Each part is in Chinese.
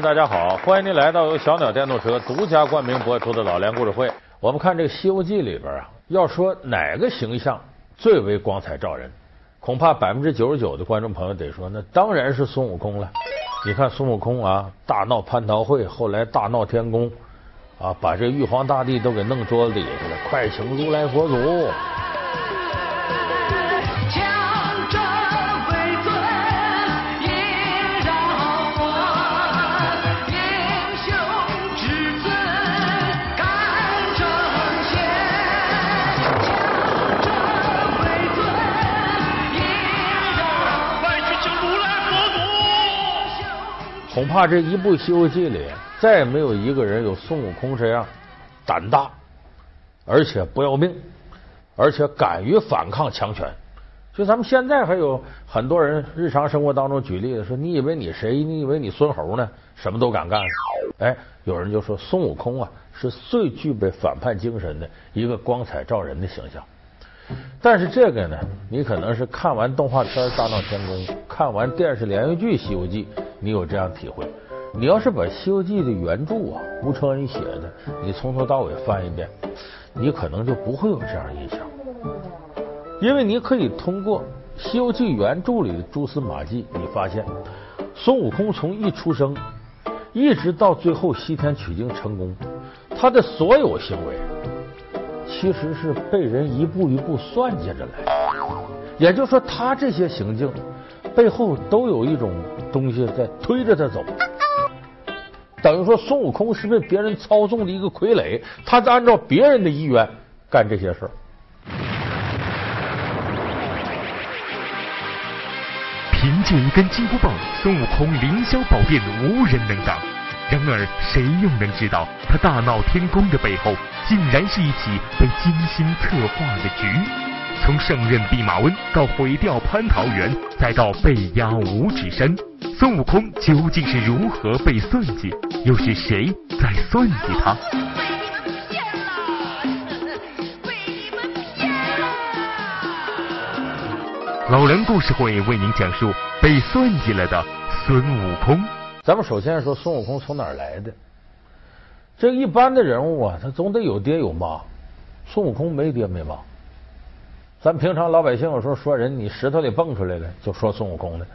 大家好，欢迎您来到由小鸟电动车独家冠名播出的老梁故事会。我们看这个《西游记》里边啊，要说哪个形象最为光彩照人，恐怕百分之九十九的观众朋友得说，那当然是孙悟空了。你看孙悟空啊，大闹蟠桃会，后来大闹天宫啊，把这玉皇大帝都给弄桌子底下了，快请如来佛祖。恐怕这一部《西游记》里，再也没有一个人有孙悟空这样胆大，而且不要命，而且敢于反抗强权。就咱们现在还有很多人日常生活当中举例子说：“你以为你谁？你以为你孙猴呢？什么都敢干。”哎，有人就说孙悟空啊，是最具备反叛精神的一个光彩照人的形象。但是这个呢，你可能是看完动画片《大闹天宫》，看完电视连续剧《西游记》，你有这样体会。你要是把《西游记》的原著啊，吴承恩写的，你从头到尾翻一遍，你可能就不会有这样印象。因为你可以通过《西游记》原著里的蛛丝马迹，你发现孙悟空从一出生一直到最后西天取经成功，他的所有行为。其实是被人一步一步算计着来，也就是说，他这些行径背后都有一种东西在推着他走。等于说，孙悟空是被别人操纵的一个傀儡，他在按照别人的意愿干这些事儿。凭借一根金箍棒，孙悟空凌霄宝殿无人能挡。然而，谁又能知道他大闹天宫的背后，竟然是一起被精心策划的局？从胜任弼马温到毁掉蟠桃园，再到被压五指山，孙悟空究竟是如何被算计？又是谁在算计他？老人故事会为您讲述被算计了的孙悟空。咱们首先说孙悟空从哪儿来的？这一般的人物啊，他总得有爹有妈。孙悟空没爹没妈。咱平常老百姓有时候说人，你石头里蹦出来的，就说孙悟空的。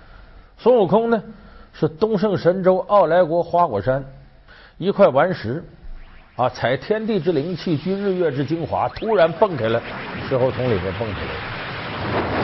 孙悟空呢，是东胜神州傲来国花果山一块顽石啊，采天地之灵气，聚日月之精华，突然蹦开了，石猴从里边蹦出来。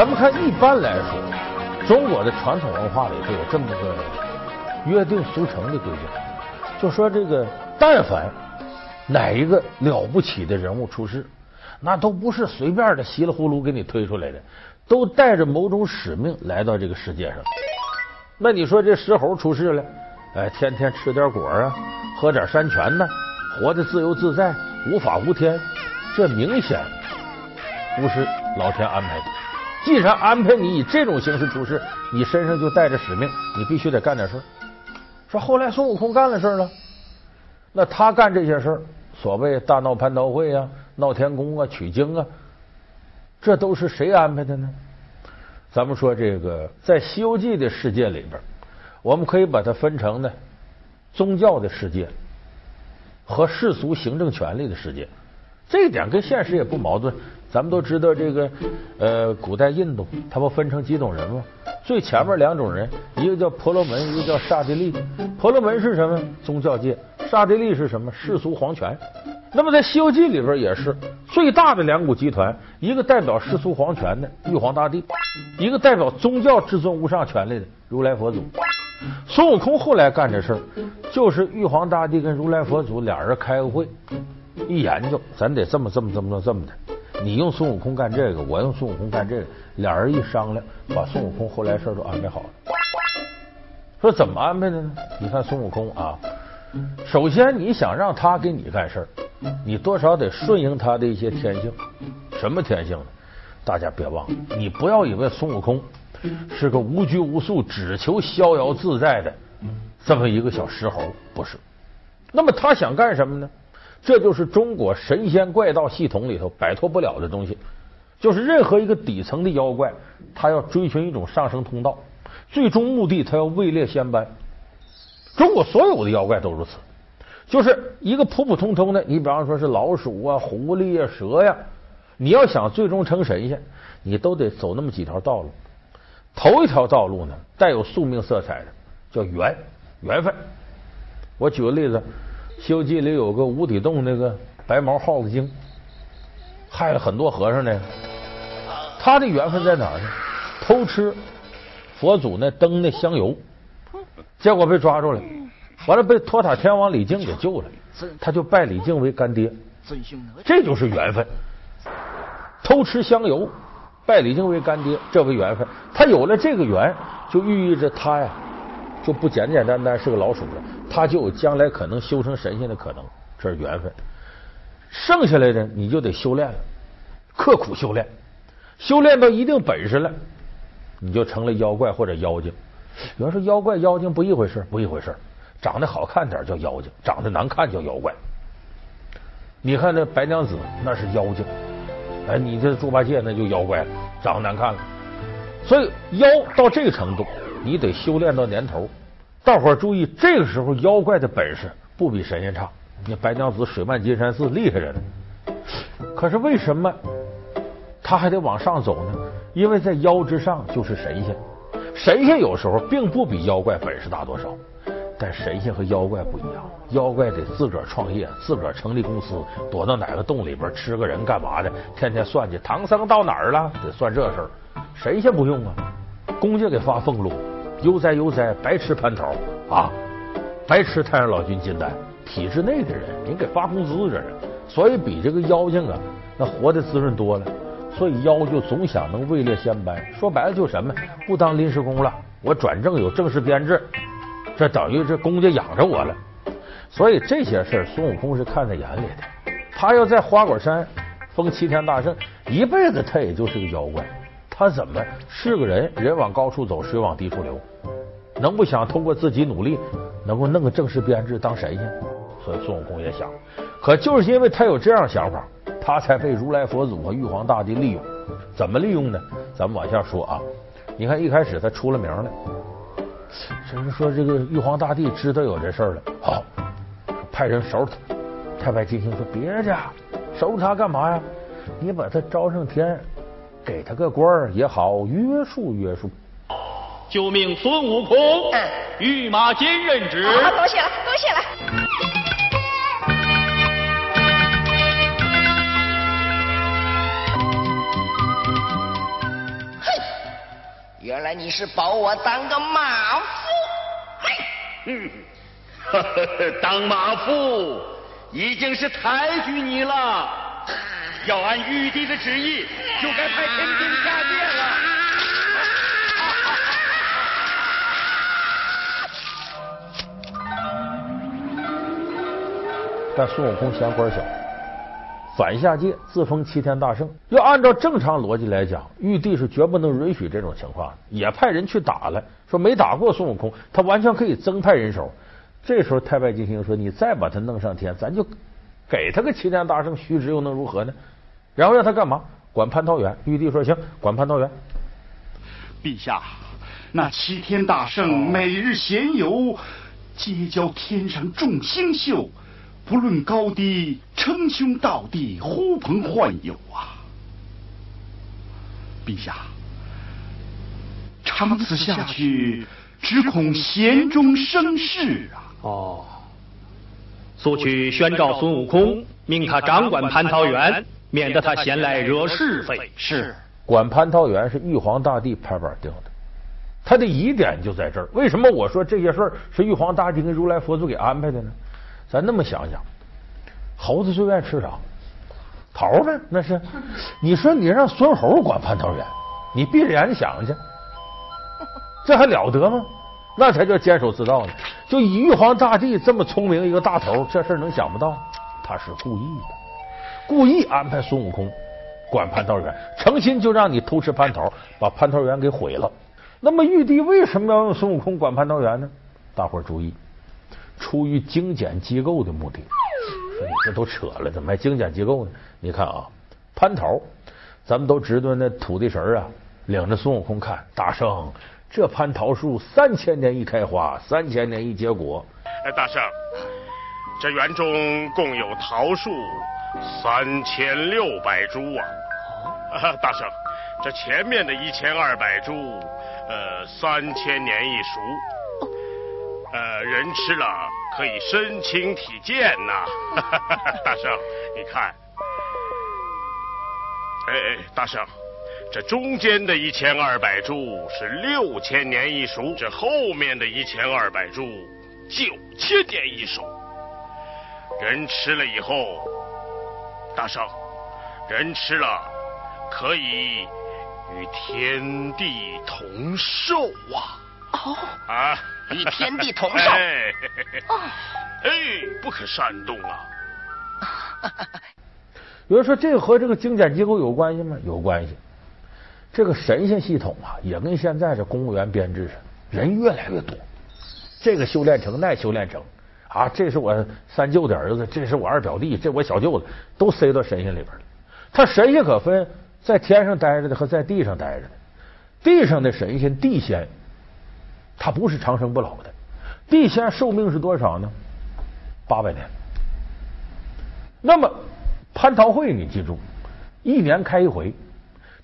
咱们看，一般来说，中国的传统文化里头有这么个约定俗成的规定，就说这个，但凡哪一个了不起的人物出世，那都不是随便的稀里糊涂给你推出来的，都带着某种使命来到这个世界上。那你说这石猴出世了，哎，天天吃点果啊，喝点山泉呢，活得自由自在，无法无天，这明显不是老天安排的。既然安排你以这种形式出世，你身上就带着使命，你必须得干点事儿。说后来孙悟空干了事儿了，那他干这些事儿，所谓大闹蟠桃会啊、闹天宫啊、取经啊，这都是谁安排的呢？咱们说这个在《西游记》的世界里边，我们可以把它分成呢宗教的世界和世俗行政权力的世界，这一点跟现实也不矛盾。咱们都知道这个，呃，古代印度，它不分成几种人吗？最前面两种人，一个叫婆罗门，一个叫刹帝利。婆罗门是什么？宗教界。刹帝利是什么？世俗皇权。那么在《西游记》里边也是最大的两股集团，一个代表世俗皇权的玉皇大帝，一个代表宗教至尊无上权力的如来佛祖。孙悟空后来干这事儿，就是玉皇大帝跟如来佛祖俩人开个会，一研究，咱得这么这么这么这么的。你用孙悟空干这个，我用孙悟空干这个，俩人一商量，把孙悟空后来事都安排好了。说怎么安排的呢？你看孙悟空啊，首先你想让他给你干事儿，你多少得顺应他的一些天性。什么天性呢？大家别忘了，你不要以为孙悟空是个无拘无束、只求逍遥自在的这么一个小石猴，不是。那么他想干什么呢？这就是中国神仙怪道系统里头摆脱不了的东西，就是任何一个底层的妖怪，他要追寻一种上升通道，最终目的他要位列仙班。中国所有的妖怪都如此，就是一个普普通通的，你比方说是老鼠啊、狐狸啊、蛇呀，你要想最终成神仙，你都得走那么几条道路。头一条道路呢，带有宿命色彩的，叫缘缘分。我举个例子，《西游记》里有个无底洞，那个白毛耗子精，害了很多和尚呢。他的缘分在哪儿呢？偷吃佛祖那灯那香油。结果被抓住了，完了被托塔天王李靖给救了，他就拜李靖为干爹，这就是缘分。偷吃香油，拜李靖为干爹，这为缘分。他有了这个缘，就寓意着他呀，就不简简单单是个老鼠了，他就有将来可能修成神仙的可能，这是缘分。剩下来的你就得修炼了，刻苦修炼，修炼到一定本事了，你就成了妖怪或者妖精。有人说妖怪妖精不一回事，不一回事。长得好看点叫妖精，长得难看叫妖怪。你看那白娘子那是妖精，哎，你这猪八戒那就妖怪了，长得难看了。所以妖到这个程度，你得修炼到年头。大伙儿注意，这个时候妖怪的本事不比神仙差。你白娘子水漫金山寺厉害着呢。可是为什么他还得往上走呢？因为在妖之上就是神仙。神仙有时候并不比妖怪本事大多少，但神仙和妖怪不一样，妖怪得自个儿创业，自个儿成立公司，躲到哪个洞里边吃个人干嘛的？天天算计唐僧到哪儿了，得算这事儿。神仙不用啊，公家给发俸禄，悠哉悠哉，白吃蟠桃啊，白吃太上老君金丹。体制内的人，人给发工资这是，所以比这个妖精啊，那活的滋润多了。所以妖就总想能位列仙班，说白了就什么，不当临时工了，我转正有正式编制，这等于这公家养着我了。所以这些事儿孙悟空是看在眼里的。他要在花果山封齐天大圣，一辈子他也就是个妖怪。他怎么是个人？人往高处走，水往低处流，能不想通过自己努力，能够弄个正式编制当神仙？所以孙悟空也想，可就是因为他有这样想法。他才被如来佛祖和玉皇大帝利用，怎么利用呢？咱们往下说啊。你看一开始他出了名了，甚至说这个玉皇大帝知道有这事儿了，好，派人收拾他。太白金星说：“别介，收拾他干嘛呀？你把他招上天，给他个官儿也好，约束约束。”就命孙悟空御马监任职。多谢了，多谢了。原来你是保我当个马夫，嗯，当马夫已经是抬举你了。要按玉帝的旨意，就该派天兵下界了。但孙悟空嫌官小。反下界自封齐天大圣，要按照正常逻辑来讲，玉帝是绝不能允许这种情况，也派人去打了。说没打过孙悟空，他完全可以增派人手。这时候太白金星说：“你再把他弄上天，咱就给他个齐天大圣虚职，又能如何呢？”然后让他干嘛？管蟠桃园。玉帝说：“行，管蟠桃园。”陛下，那齐天大圣每日闲游，结交天上众星宿。不论高低，称兄道弟，呼朋唤友啊！陛下，长此下去，只恐闲中生事啊！哦，速去宣召孙悟空，命他掌管蟠桃园，免得他闲来惹是非。是，管蟠桃园是玉皇大帝拍板定的，他的疑点就在这儿。为什么我说这些事儿是玉皇大帝跟如来佛祖给安排的呢？咱那么想想，猴子最愿意吃啥？桃呗，那是。你说你让孙猴管蟠桃园，你闭着眼睛想去，这还了得吗？那才叫监守自盗呢。就以玉皇大帝这么聪明一个大头，这事能想不到？他是故意的，故意安排孙悟空管蟠桃园，成心就让你偷吃蟠桃，把蟠桃园给毁了。那么玉帝为什么要用孙悟空管蟠桃园呢？大伙儿注意，出于精简机构的目的。说你这都扯了，怎么还精简机构呢？你看啊，蟠桃，咱们都知道那土地神啊，领着孙悟空看，大圣，这蟠桃树三千年一开花，三千年一结果。哎，大圣，这园中共有桃树三千六百株啊！啊，大圣，这前面的一千二百株，呃，三千年一熟，呃，人吃了可以身轻体健呐！大圣，你看，哎哎，大圣，这中间的一千二百株是六千年一熟，这后面的一千二百株九千年一熟。人吃了以后，大圣，人吃了可以与天地同寿啊！哦，啊，与天地同寿 哎，哦哎，不可煽动啊！有人说这个和这个精简机构有关系吗？有关系。这个神仙系统啊，也跟现在这公务员编制似的，人越来越多，这个修炼成，那修炼成啊，这是我三舅的儿子，这是我二表弟，这我小舅子，都塞到神仙里边了。他神仙可分在天上待着的和在地上待着的。地上的神仙地仙，他不是长生不老的，地仙寿命是多少呢？八百年。那么蟠桃会，你记住，一年开一回。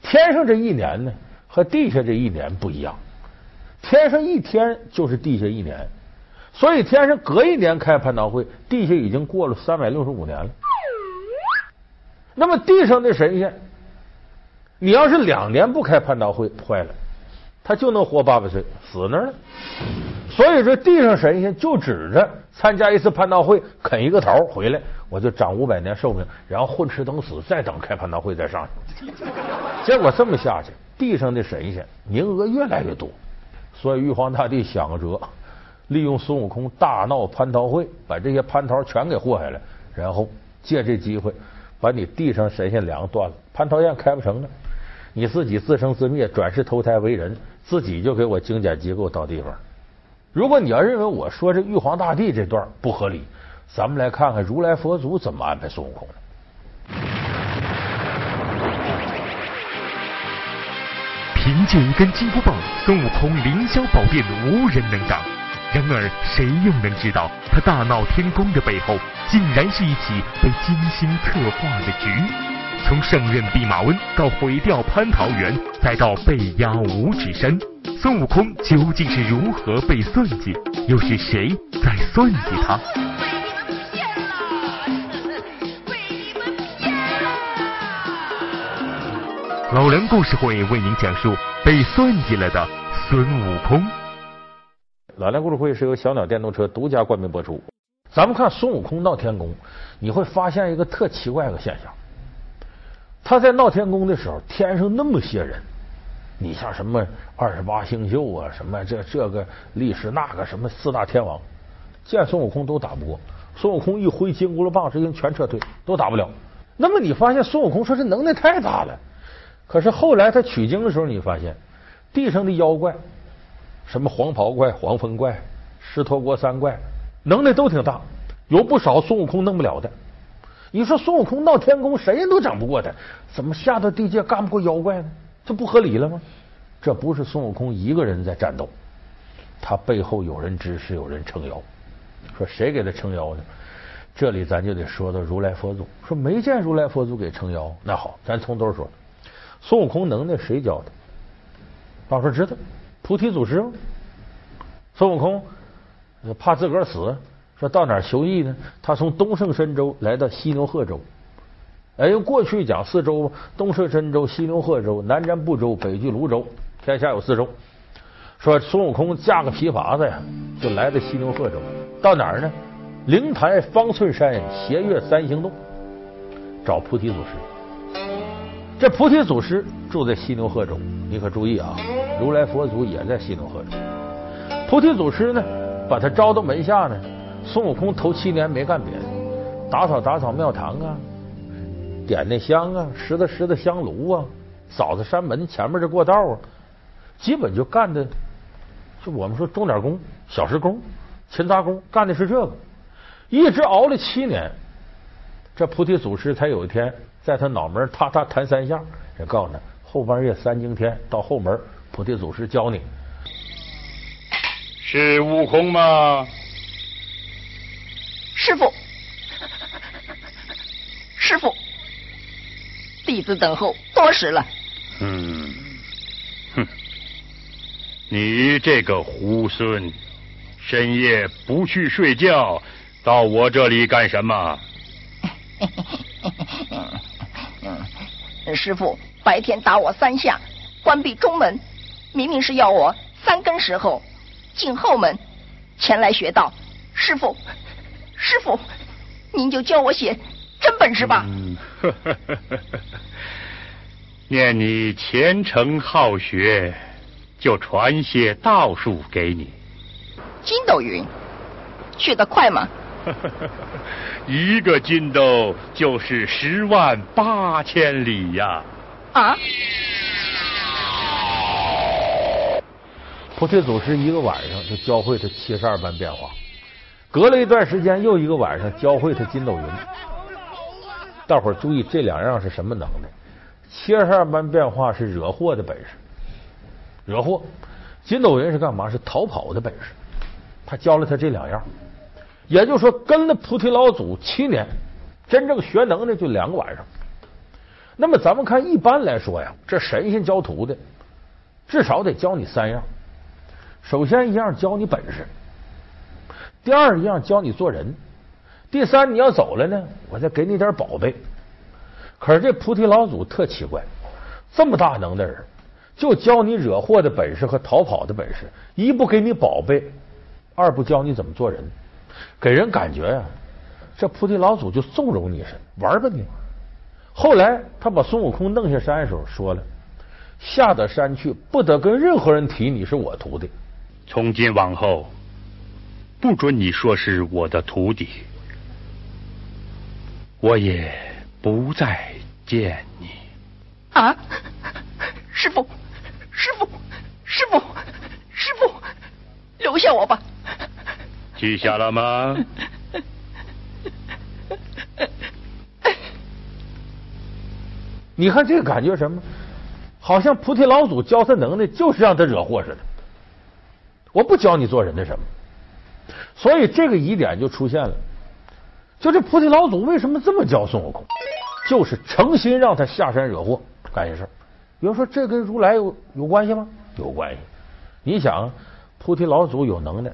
天上这一年呢，和地下这一年不一样。天上一天就是地下一年，所以天上隔一年开蟠桃会，地下已经过了三百六十五年了。那么地上的神仙，你要是两年不开蟠桃会，坏了，他就能活八百岁，死那儿了。所以说，地上神仙就指着参加一次蟠桃会，啃一个桃回来，我就长五百年寿命，然后混吃等死，再等开蟠桃会再上去。结果这么下去，地上的神仙名额越来越多，所以玉皇大帝想个辙，利用孙悟空大闹蟠桃会，把这些蟠桃全给祸下来，然后借这机会把你地上神仙粮断了，蟠桃宴开不成了，你自己自生自灭，转世投胎为人，自己就给我精简机构到地方。如果你要认为我说这玉皇大帝这段不合理，咱们来看看如来佛祖怎么安排孙悟空的。凭借一根金箍棒，孙悟空凌霄宝殿无人能挡。然而，谁又能知道他大闹天宫的背后，竟然是一起被精心策划的局？从胜任弼马温到毁掉蟠桃园，再到被压五指山，孙悟空究竟是如何被算计？又是谁在算计他？老梁故事会为您讲述被算计了的孙悟空。老梁故事会是由小鸟电动车独家冠名播出。咱们看孙悟空闹天宫，你会发现一个特奇怪的现象。他在闹天宫的时候，天上那么些人，你像什么二十八星宿啊，什么这这个历史那个什么四大天王，见孙悟空都打不过。孙悟空一挥金箍棒，直接全撤退，都打不了。那么你发现孙悟空说这能耐太大了。可是后来他取经的时候，你发现地上的妖怪，什么黄袍怪、黄风怪、狮驼国三怪，能耐都挺大，有不少孙悟空弄不了的。你说孙悟空闹天宫，谁人都整不过他，怎么下到地界干不过妖怪呢？这不合理了吗？这不是孙悟空一个人在战斗，他背后有人支持，有人撑腰。说谁给他撑腰呢？这里咱就得说到如来佛祖。说没见如来佛祖给撑腰，那好，咱从头说。孙悟空能耐谁教的？大伙知道，菩提祖师。孙悟空怕自个儿死，说到哪儿求艺呢？他从东胜神州来到西牛贺州。哎，用过去讲四州：东胜神州、西牛贺州、南瞻部洲、北俱泸州，天下有四州。说孙悟空架个皮筏子呀，就来到西牛贺州。到哪儿呢？灵台方寸山斜月三星洞，找菩提祖师。这菩提祖师住在西牛贺州，你可注意啊！如来佛祖也在西牛贺州。菩提祖师呢，把他招到门下呢。孙悟空头七年没干别的，打扫打扫庙堂啊，点点香啊，拾掇拾掇香炉啊，扫扫山门前面这过道啊，基本就干的，就我们说钟点工、小时工、勤杂工，干的是这个。一直熬了七年，这菩提祖师才有一天在他脑门踏踏弹三下，人告诉他后半夜三更天到后门，菩提祖师教你。是悟空吗？师傅，师傅，弟子等候多时了。嗯，哼，你这个猢狲，深夜不去睡觉，到我这里干什么？师傅白天打我三下，关闭中门，明明是要我三更时候进后门前来学道。师傅，师傅，您就教我写真本事吧。嗯，呵呵呵呵呵念你虔诚好学，就传些道术给你。筋斗云，学得快吗？一个筋斗就是十万八千里呀！啊？菩提祖师一个晚上就教会他七十二般变化，隔了一段时间又一个晚上教会他筋斗云。大伙儿注意，这两样是什么能耐？七十二般变化是惹祸的本事，惹祸；筋斗云是干嘛？是逃跑的本事。他教了他这两样，也就是说，跟了菩提老祖七年，真正学能耐就两个晚上。那么咱们看，一般来说呀，这神仙教徒的，至少得教你三样。首先一样教你本事，第二一样教你做人，第三你要走了呢，我再给你点宝贝。可是这菩提老祖特奇怪，这么大能的人，就教你惹祸的本事和逃跑的本事，一不给你宝贝，二不教你怎么做人，给人感觉呀、这菩提老祖就纵容你似的，玩吧你。后来他把孙悟空弄下山的时候说了：“下得山去，不得跟任何人提你是我徒弟。从今往后，不准你说是我的徒弟，我也不再见你。啊！师傅，师傅，师傅，师傅，留下我吧。记下了吗？你看这个感觉什么？好像菩提老祖教他能耐，就是让他惹祸似的。我不教你做人的什么，所以这个疑点就出现了。就这菩提老祖为什么这么教孙悟空？就是诚心让他下山惹祸干些事儿。比如说，这跟如来有有关系吗？有关系。你想，菩提老祖有能耐，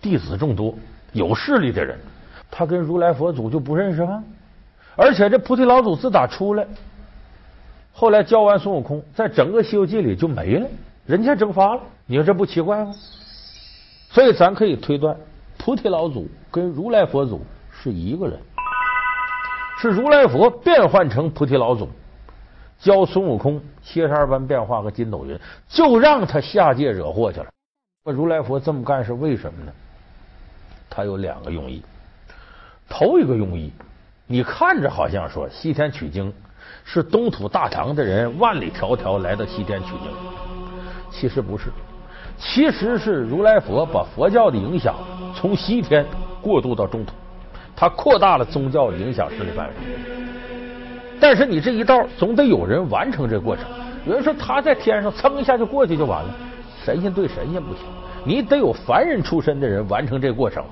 弟子众多，有势力的人，他跟如来佛祖就不认识吗？而且这菩提老祖自打出来，后来教完孙悟空，在整个《西游记》里就没了，人间蒸发了。你说这不奇怪吗？所以咱可以推断，菩提老祖跟如来佛祖是一个人，是如来佛变换成菩提老祖，教孙悟空七十二般变化和筋斗云，就让他下界惹祸去了。那如来佛这么干是为什么呢？他有两个用意。头一个用意，你看着好像说西天取经是东土大唐的人万里迢迢来到西天取经，其实不是，其实是如来佛把佛教的影响从西天过渡到中土，他扩大了宗教影响势力范围。但是你这一道总得有人完成这过程。有人说他在天上蹭一下就过去就完了，神仙对神仙不行，你得有凡人出身的人完成这过程。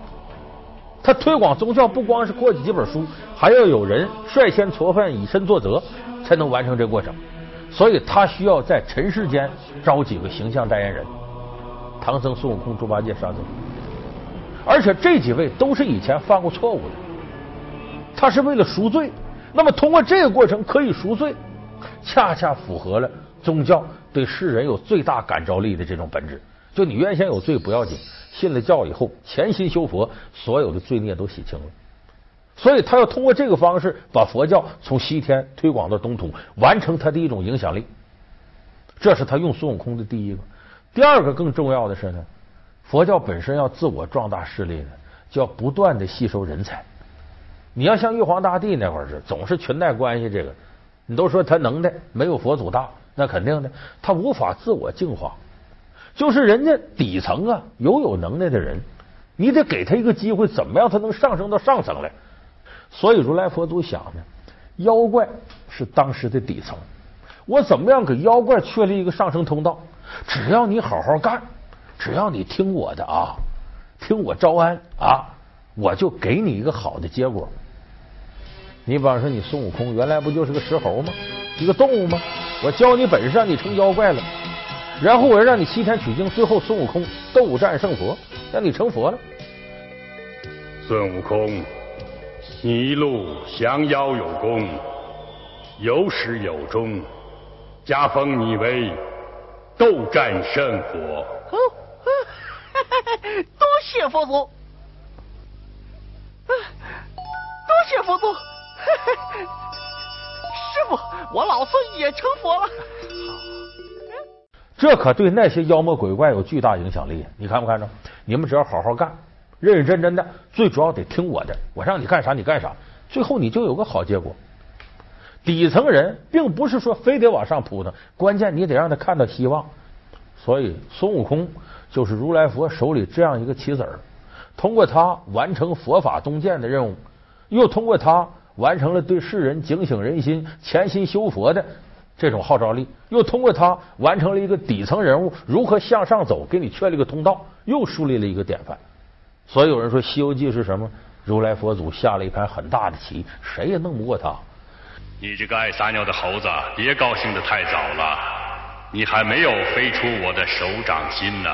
他推广宗教不光是过几几本书，还要有人率先错犯以身作则，才能完成这过程。所以他需要在尘世间招几个形象代言人，唐僧、孙悟空、猪八戒、沙僧，而且这几位都是以前犯过错误的，他是为了赎罪。那么通过这个过程可以赎罪，恰恰符合了宗教对世人有最大感召力的这种本质。就你原先有罪不要紧，信了教以后潜心修佛，所有的罪孽都洗清了。所以他要通过这个方式把佛教从西天推广到东土，完成他的一种影响力。这是他用孙悟空的第一个。第二个更重要的是呢，佛教本身要自我壮大势力呢，就要不断的吸收人才。你要像玉皇大帝那会儿是总是裙带关系，这个你都说他能耐没有佛祖大，那肯定的，他无法自我净化。就是人家底层啊，有有能耐的人，你得给他一个机会，怎么样他能上升到上层来？所以如来佛祖想呢，妖怪是当时的底层，我怎么样给妖怪确立一个上升通道？只要你好好干，只要你听我的啊，听我招安啊，我就给你一个好的结果。你比方说，你孙悟空原来不就是个石猴吗？一个动物吗？我教你本事，让你成妖怪了，然后我让你西天取经，最后孙悟空斗战胜佛，让你成佛了。孙悟空，你一路降妖有功，有始有终，加封你为斗战胜佛。哦，多谢佛祖，多谢佛祖。师傅，我老孙也成佛了。这可对那些妖魔鬼怪有巨大影响力。你看没看着？你们只要好好干，认认真真的，最主要得听我的，我让你干啥你干啥，最后你就有个好结果。底层人并不是说非得往上扑腾，关键你得让他看到希望。所以孙悟空就是如来佛手里这样一个棋子，通过他完成佛法东渐的任务，又通过他完成了对世人警醒人心、潜心修佛的这种号召力，又通过他完成了一个底层人物如何向上走，给你确立个通道，又树立了一个典范。所以有人说《西游记》是什么？如来佛祖下了一盘很大的棋，谁也弄不过他。你这个爱撒尿的猴子，别高兴得太早了，你还没有飞出我的手掌心呢。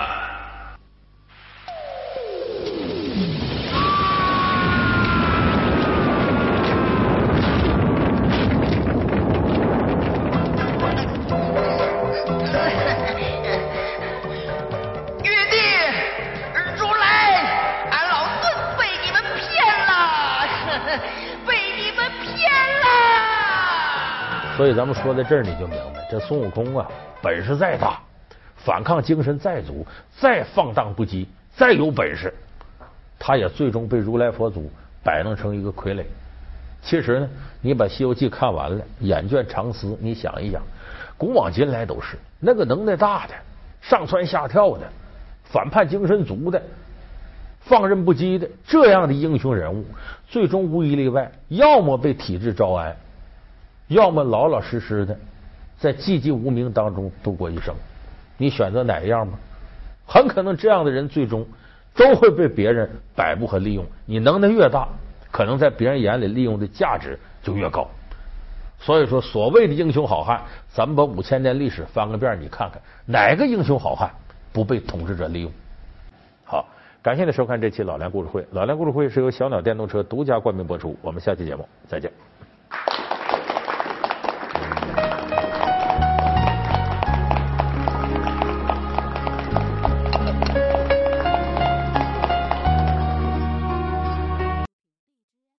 所以咱们说到这儿，你就明白，这孙悟空啊，本事再大，反抗精神再足，再放荡不羁，再有本事，他也最终被如来佛祖摆弄成一个傀儡。其实呢，你把《西游记》看完了，眼倦长思，你想一想，古往今来都是那个能耐大的、上蹿下跳的、反叛精神足的、放任不羁的这样的英雄人物，最终无一例外，要么被体制招安，要么老老实实的在寂寂无名当中度过一生。你选择哪一样吧？很可能这样的人最终都会被别人摆布和利用。你能耐越大，可能在别人眼里利用的价值就越高。所以说，所谓的英雄好汉，咱们把五千年历史翻个遍，你看看哪个英雄好汉不被统治者利用？好，感谢您收看这期老梁故事会。老梁故事会是由小鸟电动车独家冠名播出。我们下期节目再见。